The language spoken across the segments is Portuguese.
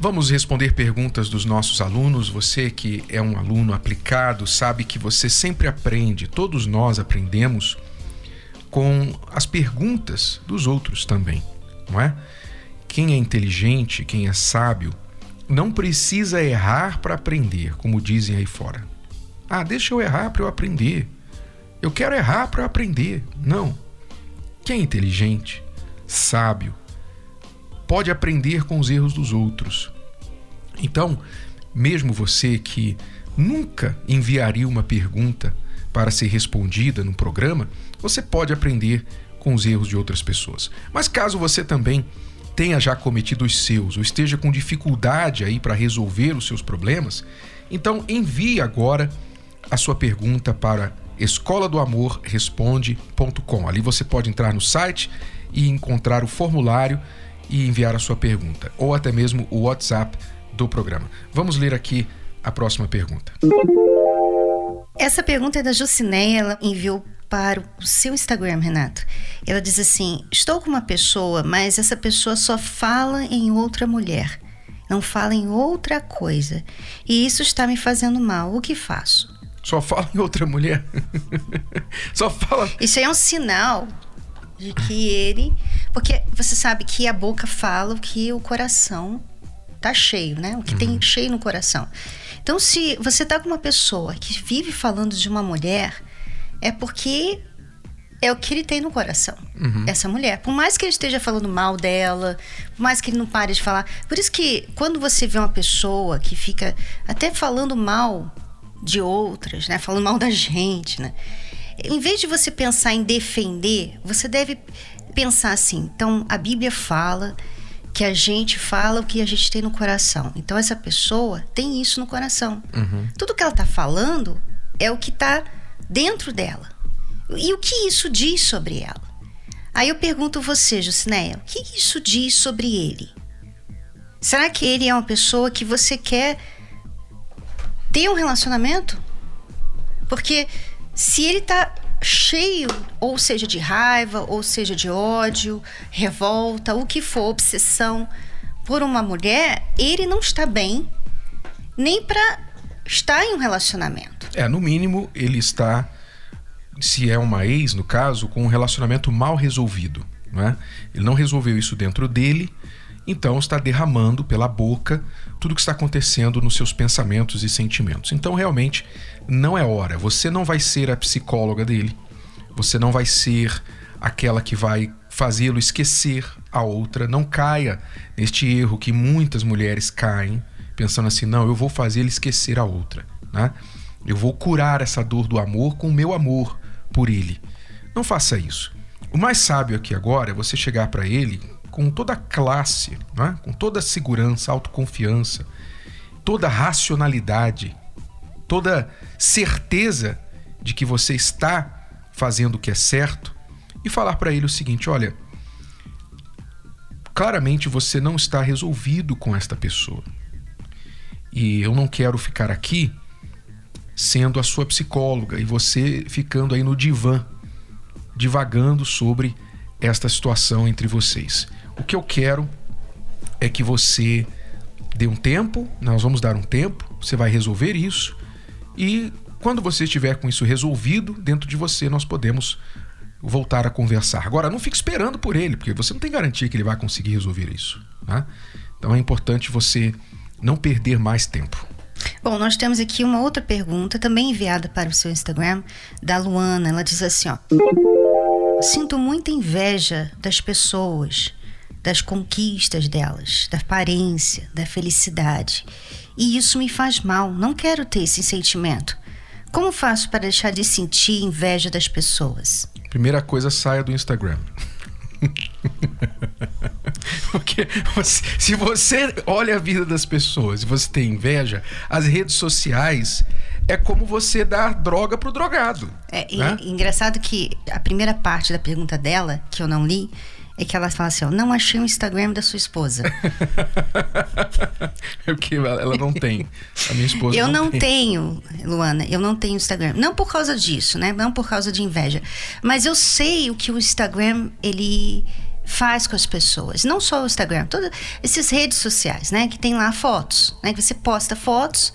Vamos responder perguntas dos nossos alunos. Você que é um aluno aplicado sabe que você sempre aprende, todos nós aprendemos com as perguntas dos outros também, não é? Quem é inteligente, quem é sábio, não precisa errar para aprender, como dizem aí fora. Ah, deixa eu errar para eu aprender. Eu quero errar para eu aprender. Não. Quem é inteligente, sábio, pode aprender com os erros dos outros. Então, mesmo você que nunca enviaria uma pergunta para ser respondida no programa, você pode aprender com os erros de outras pessoas. Mas caso você também tenha já cometido os seus ou esteja com dificuldade aí para resolver os seus problemas, então envie agora a sua pergunta para escola do amor responde.com. Ali você pode entrar no site e encontrar o formulário e enviar a sua pergunta, ou até mesmo o WhatsApp do programa. Vamos ler aqui a próxima pergunta. Essa pergunta é da Jucineia, ela enviou para o seu Instagram, Renato. Ela diz assim: Estou com uma pessoa, mas essa pessoa só fala em outra mulher, não fala em outra coisa. E isso está me fazendo mal. O que faço? Só fala em outra mulher? só fala. Isso aí é um sinal de que ele. Porque você sabe que a boca fala o que o coração tá cheio, né? O que uhum. tem cheio no coração. Então, se você tá com uma pessoa que vive falando de uma mulher, é porque é o que ele tem no coração, uhum. essa mulher. Por mais que ele esteja falando mal dela, por mais que ele não pare de falar. Por isso que quando você vê uma pessoa que fica até falando mal de outras, né? Falando mal da gente, né? Em vez de você pensar em defender, você deve pensar assim. Então, a Bíblia fala que a gente fala o que a gente tem no coração. Então essa pessoa tem isso no coração. Uhum. Tudo que ela está falando é o que está dentro dela. E o que isso diz sobre ela? Aí eu pergunto você, Jucinéia, o que isso diz sobre ele? Será que ele é uma pessoa que você quer ter um relacionamento? Porque se ele está cheio, ou seja, de raiva, ou seja, de ódio, revolta, o que for, obsessão por uma mulher, ele não está bem nem para estar em um relacionamento. É, no mínimo, ele está, se é uma ex, no caso, com um relacionamento mal resolvido. Não é? Ele não resolveu isso dentro dele, então está derramando pela boca tudo o que está acontecendo nos seus pensamentos e sentimentos. Então, realmente, não é hora. Você não vai ser a psicóloga dele. Você não vai ser aquela que vai fazê-lo esquecer a outra. Não caia neste erro que muitas mulheres caem, pensando assim: não, eu vou fazer ele esquecer a outra. Né? Eu vou curar essa dor do amor com o meu amor por ele. Não faça isso. O mais sábio aqui agora é você chegar para ele com toda classe, é? com toda segurança, autoconfiança, toda racionalidade, toda certeza de que você está fazendo o que é certo e falar para ele o seguinte: olha, claramente você não está resolvido com esta pessoa. E eu não quero ficar aqui sendo a sua psicóloga e você ficando aí no divã, divagando sobre esta situação entre vocês. O que eu quero é que você dê um tempo, nós vamos dar um tempo, você vai resolver isso e quando você estiver com isso resolvido dentro de você, nós podemos voltar a conversar. Agora, não fique esperando por ele, porque você não tem garantia que ele vai conseguir resolver isso. Né? Então é importante você não perder mais tempo. Bom, nós temos aqui uma outra pergunta, também enviada para o seu Instagram, da Luana. Ela diz assim: ó. Sinto muita inveja das pessoas das conquistas delas, da aparência, da felicidade. E isso me faz mal, não quero ter esse sentimento. Como faço para deixar de sentir inveja das pessoas? Primeira coisa, saia do Instagram. Porque você, se você olha a vida das pessoas e você tem inveja, as redes sociais é como você dar droga pro drogado. É né? engraçado que a primeira parte da pergunta dela, que eu não li, é que ela fala assim: ó, não achei o Instagram da sua esposa. é porque ela não tem. A minha esposa Eu não, não tem. tenho, Luana, eu não tenho Instagram. Não por causa disso, né? Não por causa de inveja. Mas eu sei o que o Instagram, ele faz com as pessoas. Não só o Instagram, todas essas redes sociais, né? Que tem lá fotos, né? Que você posta fotos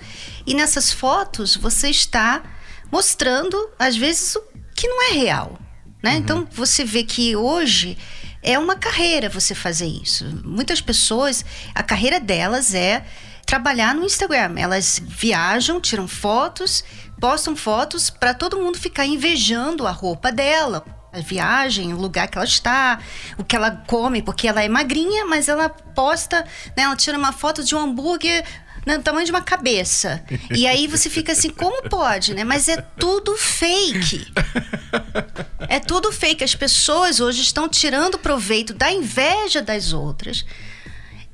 e nessas fotos você está mostrando, às vezes, o que não é real. Né? Uhum. Então você vê que hoje é uma carreira você fazer isso. Muitas pessoas, a carreira delas é trabalhar no Instagram. Elas viajam, tiram fotos, postam fotos para todo mundo ficar invejando a roupa dela, a viagem, o lugar que ela está, o que ela come, porque ela é magrinha, mas ela posta, né, ela tira uma foto de um hambúrguer no tamanho de uma cabeça. E aí você fica assim, como pode, né? Mas é tudo fake. É tudo fake. As pessoas hoje estão tirando proveito da inveja das outras.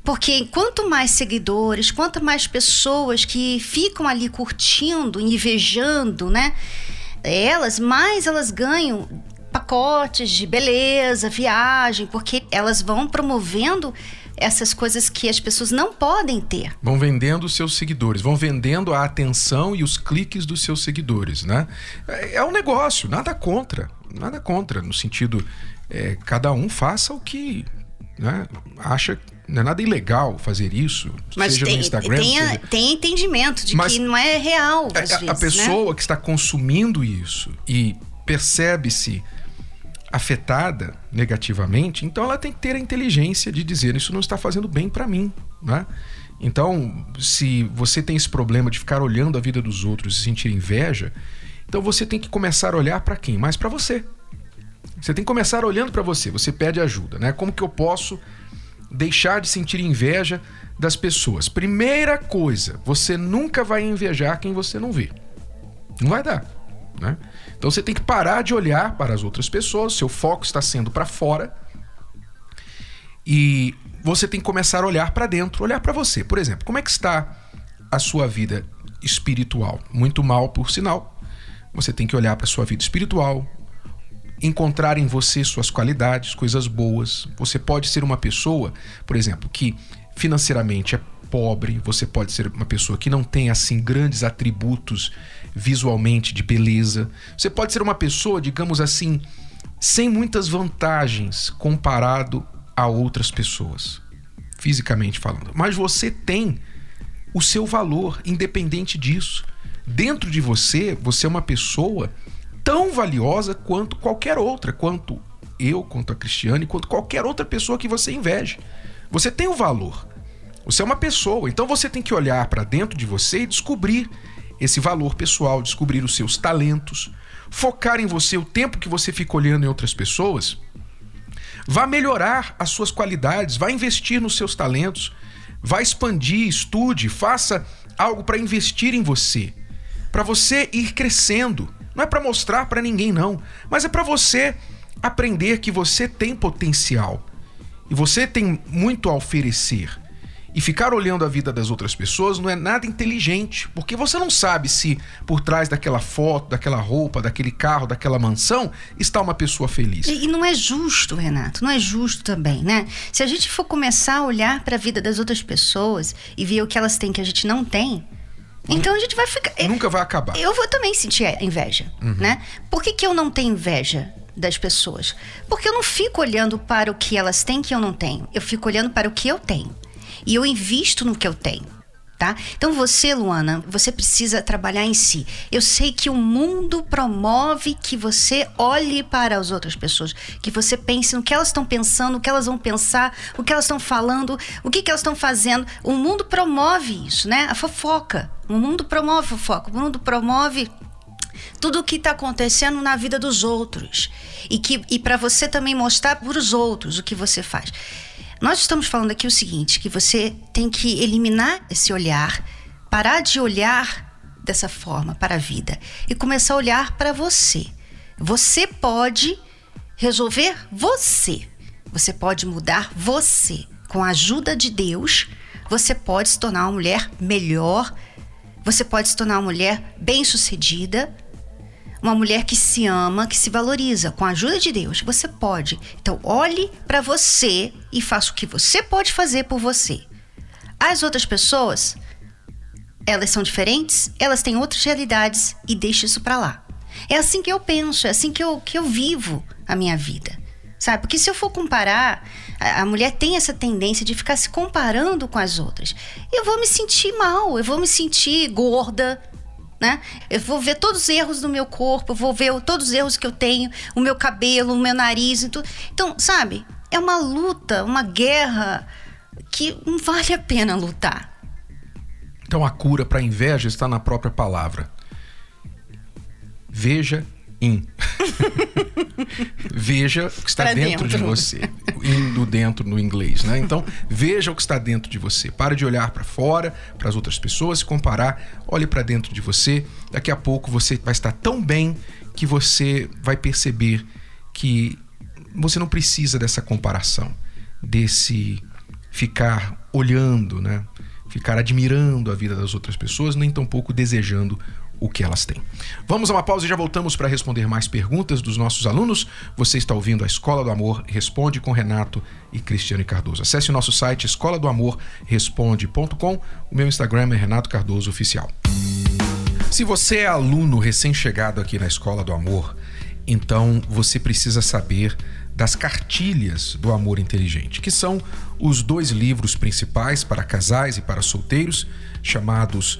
Porque quanto mais seguidores, quanto mais pessoas que ficam ali curtindo, invejando, né? Elas, mais elas ganham pacotes de beleza, viagem, porque elas vão promovendo essas coisas que as pessoas não podem ter. Vão vendendo os seus seguidores, vão vendendo a atenção e os cliques dos seus seguidores, né? É, é um negócio, nada contra, nada contra, no sentido, é, cada um faça o que né, acha não é nada ilegal fazer isso, Mas seja tem, no Instagram. Tem, seja... tem entendimento de Mas que não é real. A, vezes, a pessoa né? que está consumindo isso e percebe-se afetada negativamente, então ela tem que ter a inteligência de dizer isso não está fazendo bem para mim, né? Então, se você tem esse problema de ficar olhando a vida dos outros e sentir inveja, então você tem que começar a olhar para quem? Mais para você. Você tem que começar olhando para você. Você pede ajuda, né? Como que eu posso deixar de sentir inveja das pessoas? Primeira coisa, você nunca vai invejar quem você não vê. Não vai dar, né? Então você tem que parar de olhar para as outras pessoas, seu foco está sendo para fora. E você tem que começar a olhar para dentro, olhar para você. Por exemplo, como é que está a sua vida espiritual? Muito mal, por sinal. Você tem que olhar para a sua vida espiritual, encontrar em você suas qualidades, coisas boas. Você pode ser uma pessoa, por exemplo, que financeiramente é pobre, você pode ser uma pessoa que não tem assim grandes atributos visualmente de beleza. Você pode ser uma pessoa, digamos assim, sem muitas vantagens comparado a outras pessoas, fisicamente falando. Mas você tem o seu valor independente disso. Dentro de você, você é uma pessoa tão valiosa quanto qualquer outra, quanto eu, quanto a Cristiane, quanto qualquer outra pessoa que você inveje. Você tem o valor. Você é uma pessoa, então você tem que olhar para dentro de você e descobrir esse valor pessoal, descobrir os seus talentos, focar em você o tempo que você fica olhando em outras pessoas. Vá melhorar as suas qualidades, vá investir nos seus talentos, vá expandir, estude, faça algo para investir em você, para você ir crescendo. Não é para mostrar para ninguém não, mas é para você aprender que você tem potencial e você tem muito a oferecer. E ficar olhando a vida das outras pessoas não é nada inteligente, porque você não sabe se por trás daquela foto, daquela roupa, daquele carro, daquela mansão está uma pessoa feliz. E, e não é justo, Renato, não é justo também, né? Se a gente for começar a olhar para a vida das outras pessoas e ver o que elas têm que a gente não tem, então a gente vai ficar. É, Nunca vai acabar. Eu vou também sentir inveja, uhum. né? Por que, que eu não tenho inveja das pessoas? Porque eu não fico olhando para o que elas têm que eu não tenho. Eu fico olhando para o que eu tenho e eu invisto no que eu tenho. Tá? Então você, Luana, você precisa trabalhar em si. Eu sei que o mundo promove que você olhe para as outras pessoas, que você pense no que elas estão pensando, o que elas vão pensar, o que elas estão falando, o que, que elas estão fazendo. O mundo promove isso, né? A fofoca. O mundo promove fofoca. O mundo promove tudo o que está acontecendo na vida dos outros e que e para você também mostrar para os outros o que você faz. Nós estamos falando aqui o seguinte, que você tem que eliminar esse olhar, parar de olhar dessa forma para a vida e começar a olhar para você. Você pode resolver você. Você pode mudar você. Com a ajuda de Deus, você pode se tornar uma mulher melhor. Você pode se tornar uma mulher bem-sucedida, uma mulher que se ama, que se valoriza, com a ajuda de Deus. Você pode. Então, olhe para você e faça o que você pode fazer por você. As outras pessoas, elas são diferentes, elas têm outras realidades e deixe isso para lá. É assim que eu penso, é assim que eu, que eu vivo a minha vida. Sabe? Porque se eu for comparar, a, a mulher tem essa tendência de ficar se comparando com as outras. Eu vou me sentir mal, eu vou me sentir gorda, né? Eu vou ver todos os erros do meu corpo, vou ver todos os erros que eu tenho, o meu cabelo, o meu nariz e tudo. Então, sabe? É uma luta, uma guerra que não vale a pena lutar. Então a cura para a inveja está na própria palavra. Veja in. veja o que está dentro, dentro, de você. Indo dentro no inglês, né? Então, veja o que está dentro de você. Pare de olhar para fora, para as outras pessoas, se comparar. Olhe para dentro de você. Daqui a pouco você vai estar tão bem que você vai perceber que você não precisa dessa comparação, desse ficar olhando, né? Ficar admirando a vida das outras pessoas, nem tampouco desejando o que elas têm. Vamos a uma pausa e já voltamos para responder mais perguntas dos nossos alunos. Você está ouvindo a Escola do Amor Responde com Renato e Cristiane Cardoso. Acesse o nosso site escola do amor responde.com. O meu Instagram é Renato Cardoso Oficial. Se você é aluno recém-chegado aqui na Escola do Amor, então você precisa saber das cartilhas do amor inteligente, que são os dois livros principais para casais e para solteiros, chamados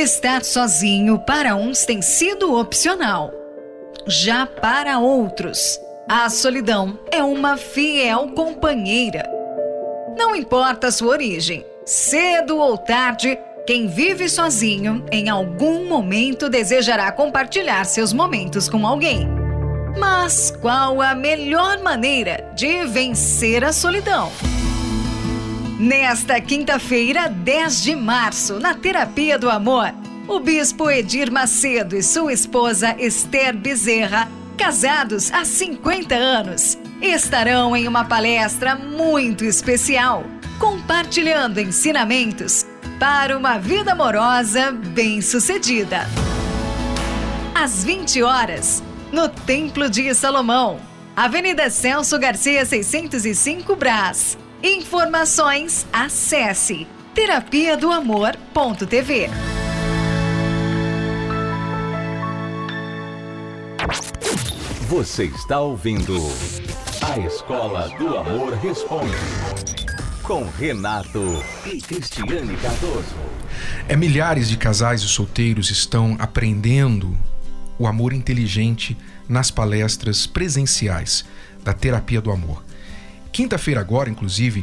Estar sozinho para uns tem sido opcional. Já para outros, a solidão é uma fiel companheira. Não importa sua origem, cedo ou tarde, quem vive sozinho em algum momento desejará compartilhar seus momentos com alguém. Mas qual a melhor maneira de vencer a solidão? Nesta quinta-feira, 10 de março, na Terapia do Amor, o bispo Edir Macedo e sua esposa Esther Bezerra, casados há 50 anos, estarão em uma palestra muito especial, compartilhando ensinamentos para uma vida amorosa bem-sucedida. Às 20 horas, no Templo de Salomão, Avenida Celso Garcia 605 Brás. Informações, acesse terapia do amor.tv. Você está ouvindo A Escola do Amor Responde com Renato e Cristiane Cardoso. É milhares de casais e solteiros estão aprendendo o amor inteligente nas palestras presenciais da terapia do amor. Quinta-feira, agora, inclusive,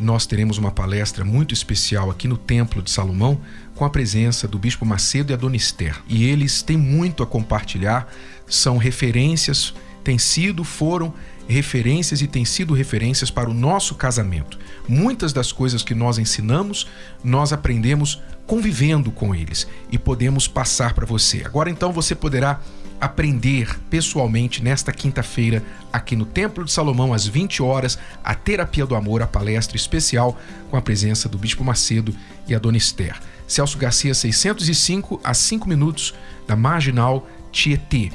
nós teremos uma palestra muito especial aqui no Templo de Salomão com a presença do Bispo Macedo e a Dona Esther. E eles têm muito a compartilhar, são referências, têm sido, foram referências e têm sido referências para o nosso casamento. Muitas das coisas que nós ensinamos, nós aprendemos convivendo com eles e podemos passar para você. Agora então você poderá aprender pessoalmente nesta quinta-feira aqui no Templo de Salomão às 20 horas a Terapia do Amor, a palestra especial com a presença do Bispo Macedo e a Dona Esther. Celso Garcia 605 a 5 minutos da Marginal Tietê.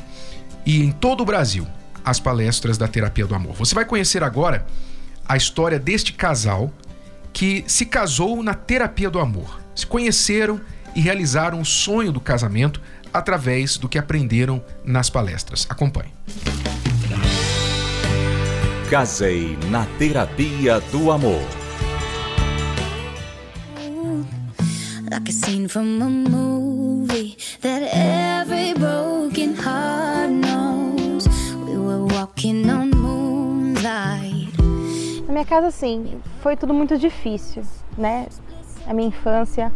E em todo o Brasil, as palestras da Terapia do Amor. Você vai conhecer agora a história deste casal que se casou na terapia do amor. Se conheceram e realizaram o sonho do casamento através do que aprenderam nas palestras. Acompanhe. Casei na terapia do amor. like a scene from a movie that every broken heart knows. We were walking on moonlight. Na minha casa, sim, foi tudo muito difícil, né? A minha infância,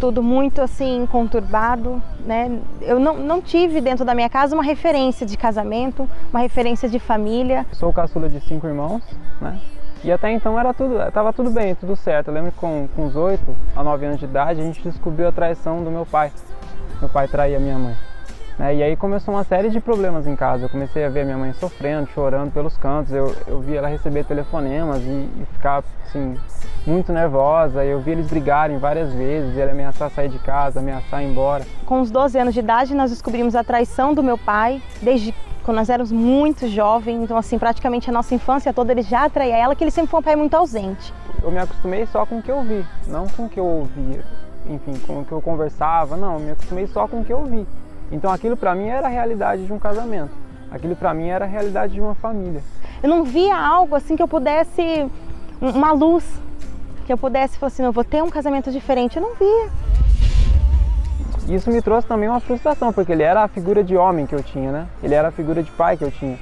tudo muito assim conturbado, né? Eu não, não tive dentro da minha casa uma referência de casamento, uma referência de família. Sou caçula de cinco irmãos, né? E até então era tudo, estava tudo bem, tudo certo. Eu lembro que com, com os 8 a 9 anos de idade a gente descobriu a traição do meu pai. Meu pai traía minha mãe. Né? E aí começou uma série de problemas em casa. Eu comecei a ver minha mãe sofrendo, chorando pelos cantos. Eu, eu vi ela receber telefonemas e, e ficar assim, muito nervosa. Eu vi eles brigarem várias vezes, ele ameaçar sair de casa, ameaçar ir embora. Com os 12 anos de idade, nós descobrimos a traição do meu pai, desde quando nós éramos muito jovens, então assim, praticamente a nossa infância toda ele já atraía ela, que ele sempre foi um pai muito ausente. Eu me acostumei só com o que eu vi, não com o que eu ouvia, enfim, com o que eu conversava, não, eu me acostumei só com o que eu vi. Então aquilo para mim era a realidade de um casamento, aquilo para mim era a realidade de uma família. Eu não via algo assim que eu pudesse, uma luz, que eu pudesse falar assim, eu vou ter um casamento diferente, eu não via. Isso me trouxe também uma frustração, porque ele era a figura de homem que eu tinha, né? Ele era a figura de pai que eu tinha.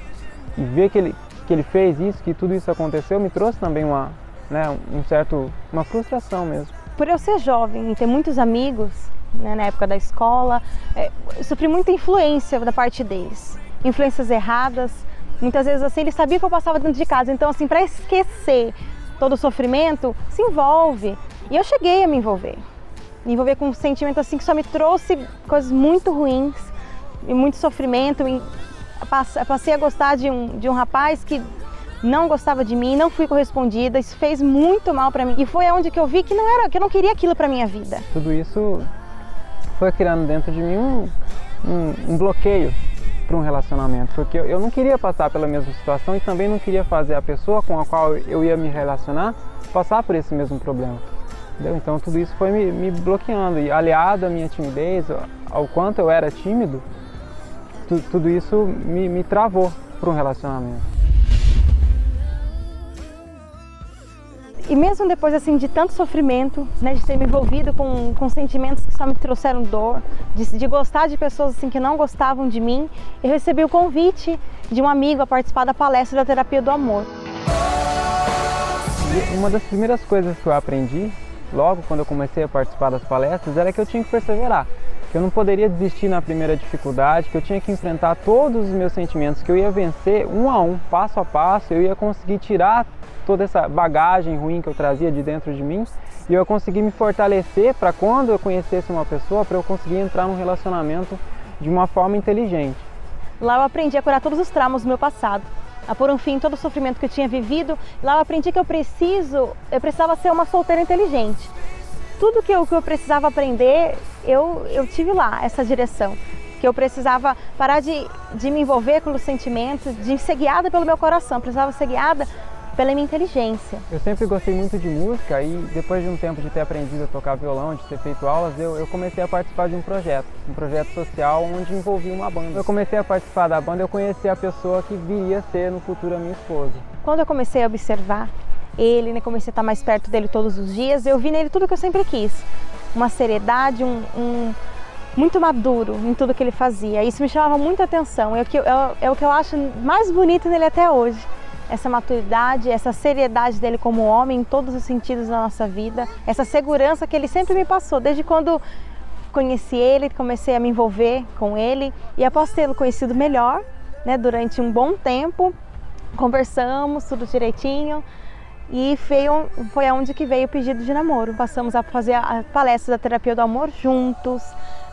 E ver que ele, que ele fez isso, que tudo isso aconteceu, me trouxe também uma, né, um certo, uma frustração mesmo. Por eu ser jovem e ter muitos amigos né, na época da escola, é, sofri muita influência da parte deles. Influências erradas, muitas vezes assim, eles sabiam que eu passava dentro de casa, então assim, para esquecer todo o sofrimento, se envolve. E eu cheguei a me envolver me envolver com um sentimento assim que só me trouxe coisas muito ruins e muito sofrimento. E passei a gostar de um, de um rapaz que não gostava de mim, não fui correspondida, isso fez muito mal para mim. E foi onde que eu vi que não era, que eu não queria aquilo para minha vida. Tudo isso foi criando dentro de mim um, um, um bloqueio para um relacionamento, porque eu não queria passar pela mesma situação e também não queria fazer a pessoa com a qual eu ia me relacionar passar por esse mesmo problema. Entendeu? Então tudo isso foi me, me, bloqueando e aliado à minha timidez, ao quanto eu era tímido, tu, tudo isso me, me travou para um relacionamento. E mesmo depois assim de tanto sofrimento, né, de ter me envolvido com, com sentimentos que só me trouxeram dor, de, de gostar de pessoas assim que não gostavam de mim, eu recebi o convite de um amigo a participar da palestra da terapia do amor. Uma das primeiras coisas que eu aprendi logo quando eu comecei a participar das palestras era que eu tinha que perseverar, que eu não poderia desistir na primeira dificuldade, que eu tinha que enfrentar todos os meus sentimentos, que eu ia vencer um a um, passo a passo, eu ia conseguir tirar toda essa bagagem ruim que eu trazia de dentro de mim e eu ia conseguir me fortalecer para quando eu conhecesse uma pessoa, para eu conseguir entrar num relacionamento de uma forma inteligente. Lá eu aprendi a curar todos os traumas do meu passado a pôr um fim em todo o sofrimento que eu tinha vivido. Lá eu aprendi que eu preciso, eu precisava ser uma solteira inteligente. Tudo que eu, que eu precisava aprender, eu, eu tive lá, essa direção. Que eu precisava parar de, de me envolver com os sentimentos, de ser guiada pelo meu coração, precisava ser guiada pela minha inteligência. Eu sempre gostei muito de música e depois de um tempo de ter aprendido a tocar violão, de ter feito aulas, eu, eu comecei a participar de um projeto, um projeto social onde envolvia uma banda. Eu comecei a participar da banda, eu conheci a pessoa que viria a ser no futuro a minha esposa. Quando eu comecei a observar ele, né, comecei a estar mais perto dele todos os dias, eu vi nele tudo que eu sempre quis. Uma seriedade, um, um muito maduro em tudo que ele fazia. Isso me chamava muita atenção. É o que, é, é o que eu acho mais bonito nele até hoje essa maturidade, essa seriedade dele como homem em todos os sentidos da nossa vida, essa segurança que ele sempre me passou, desde quando conheci ele, comecei a me envolver com ele e após tê-lo conhecido melhor, né, durante um bom tempo, conversamos tudo direitinho e foi, aonde que veio o pedido de namoro. Passamos a fazer a palestra da terapia do amor juntos,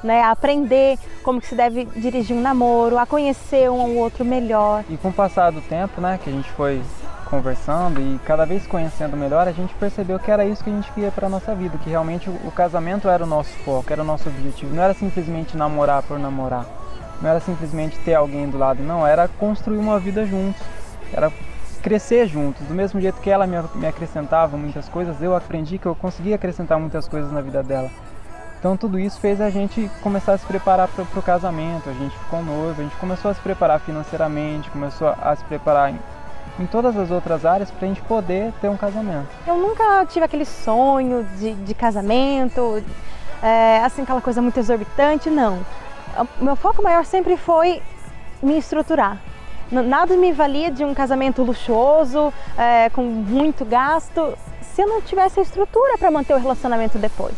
né, a aprender como que se deve dirigir um namoro, a conhecer um ao outro melhor. E com o passar do tempo, né, que a gente foi conversando e cada vez conhecendo melhor, a gente percebeu que era isso que a gente queria para nossa vida, que realmente o casamento era o nosso foco, era o nosso objetivo. Não era simplesmente namorar por namorar, não era simplesmente ter alguém do lado, não, era construir uma vida juntos. Era crescer juntos. Do mesmo jeito que ela me, acrescentava muitas coisas, eu aprendi que eu conseguia acrescentar muitas coisas na vida dela. Então tudo isso fez a gente começar a se preparar para o casamento. A gente ficou noivo, a gente começou a se preparar financeiramente, começou a se preparar em, em todas as outras áreas para a gente poder ter um casamento. Eu nunca tive aquele sonho de, de casamento, é, assim aquela coisa muito exorbitante, não. O meu foco maior sempre foi me estruturar. Nada me valia de um casamento luxuoso, é, com muito gasto, se eu não tivesse a estrutura para manter o relacionamento depois.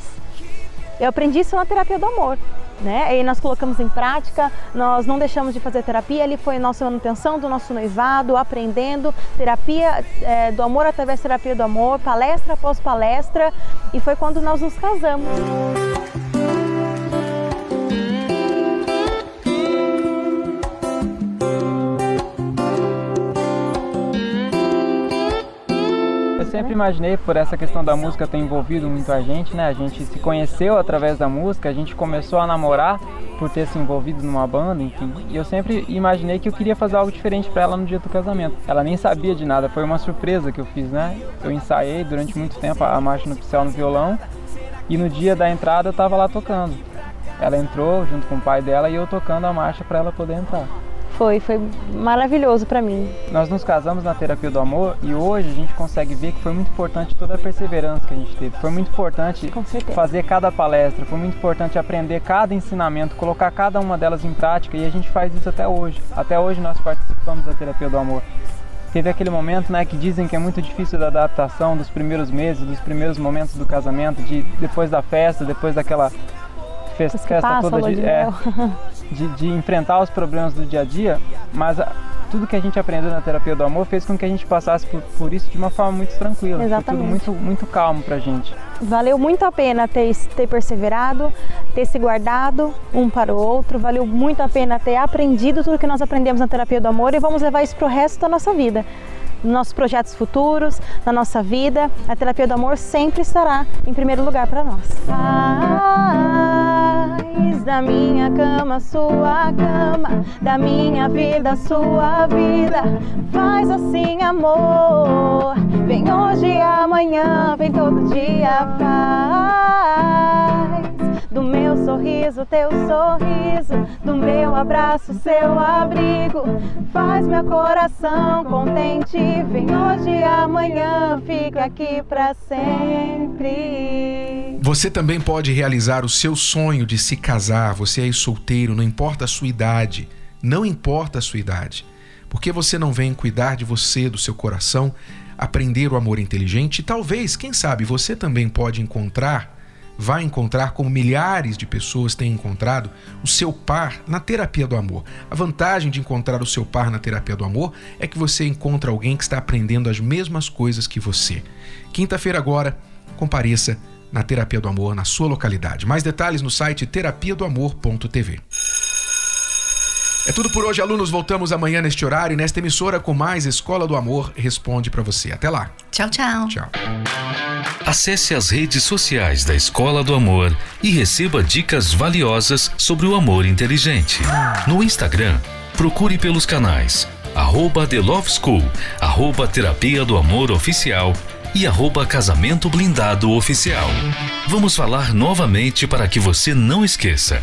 Eu aprendi isso na terapia do amor. Né? E nós colocamos em prática, nós não deixamos de fazer terapia, ele foi nossa manutenção do nosso noivado, aprendendo terapia é, do amor através da terapia do amor, palestra após palestra, e foi quando nós nos casamos. Sempre imaginei, por essa questão da música ter envolvido muito a gente, né? A gente se conheceu através da música, a gente começou a namorar por ter se envolvido numa banda, enfim. E eu sempre imaginei que eu queria fazer algo diferente para ela no dia do casamento. Ela nem sabia de nada, foi uma surpresa que eu fiz, né? Eu ensaiei durante muito tempo a marcha nupcial no violão e no dia da entrada eu estava lá tocando. Ela entrou junto com o pai dela e eu tocando a marcha para ela poder entrar. Foi, foi maravilhoso para mim. Nós nos casamos na terapia do amor e hoje a gente consegue ver que foi muito importante toda a perseverança que a gente teve. Foi muito importante fazer cada palestra, foi muito importante aprender cada ensinamento, colocar cada uma delas em prática e a gente faz isso até hoje. Até hoje nós participamos da terapia do amor. Teve aquele momento, né, que dizem que é muito difícil da adaptação dos primeiros meses, dos primeiros momentos do casamento, de depois da festa, depois daquela festa, festa toda de, de, é, de, de, enfrentar os problemas do dia a dia, mas a, tudo que a gente aprendeu na terapia do amor fez com que a gente passasse por, por isso de uma forma muito tranquila, tudo muito, muito calmo pra gente. Valeu muito a pena ter, ter perseverado, ter se guardado um para o outro, valeu muito a pena ter aprendido tudo que nós aprendemos na terapia do amor e vamos levar isso pro resto da nossa vida nos nossos projetos futuros, na nossa vida, a terapia do amor sempre estará em primeiro lugar para nós. Faz da minha cama sua cama, da minha vida sua vida. Faz assim, amor. Vem hoje amanhã, vem todo dia, faz do meu sorriso, teu sorriso, do meu abraço, seu abrigo. Faz meu coração contente. Vem hoje e amanhã, fica aqui para sempre. Você também pode realizar o seu sonho de se casar. Você é solteiro, não importa a sua idade. Não importa a sua idade. Porque você não vem cuidar de você, do seu coração, aprender o amor inteligente? Talvez, quem sabe, você também pode encontrar vai encontrar, como milhares de pessoas têm encontrado, o seu par na terapia do amor. A vantagem de encontrar o seu par na terapia do amor é que você encontra alguém que está aprendendo as mesmas coisas que você. Quinta-feira agora, compareça na Terapia do Amor na sua localidade. Mais detalhes no site terapia do amor.tv. É tudo por hoje, alunos. Voltamos amanhã neste horário, nesta emissora, com mais Escola do Amor Responde para você. Até lá. Tchau, tchau. Tchau. Acesse as redes sociais da Escola do Amor e receba dicas valiosas sobre o amor inteligente. No Instagram, procure pelos canais arroba The Love School, arroba Terapia do Amor Oficial e arroba Casamento Blindado Oficial. Vamos falar novamente para que você não esqueça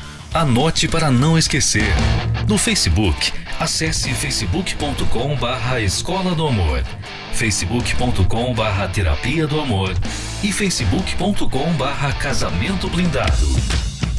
Anote para não esquecer. No Facebook, acesse facebook.com barra Escola do Amor facebook.com barra terapia do amor e facebook.com barra casamento blindado.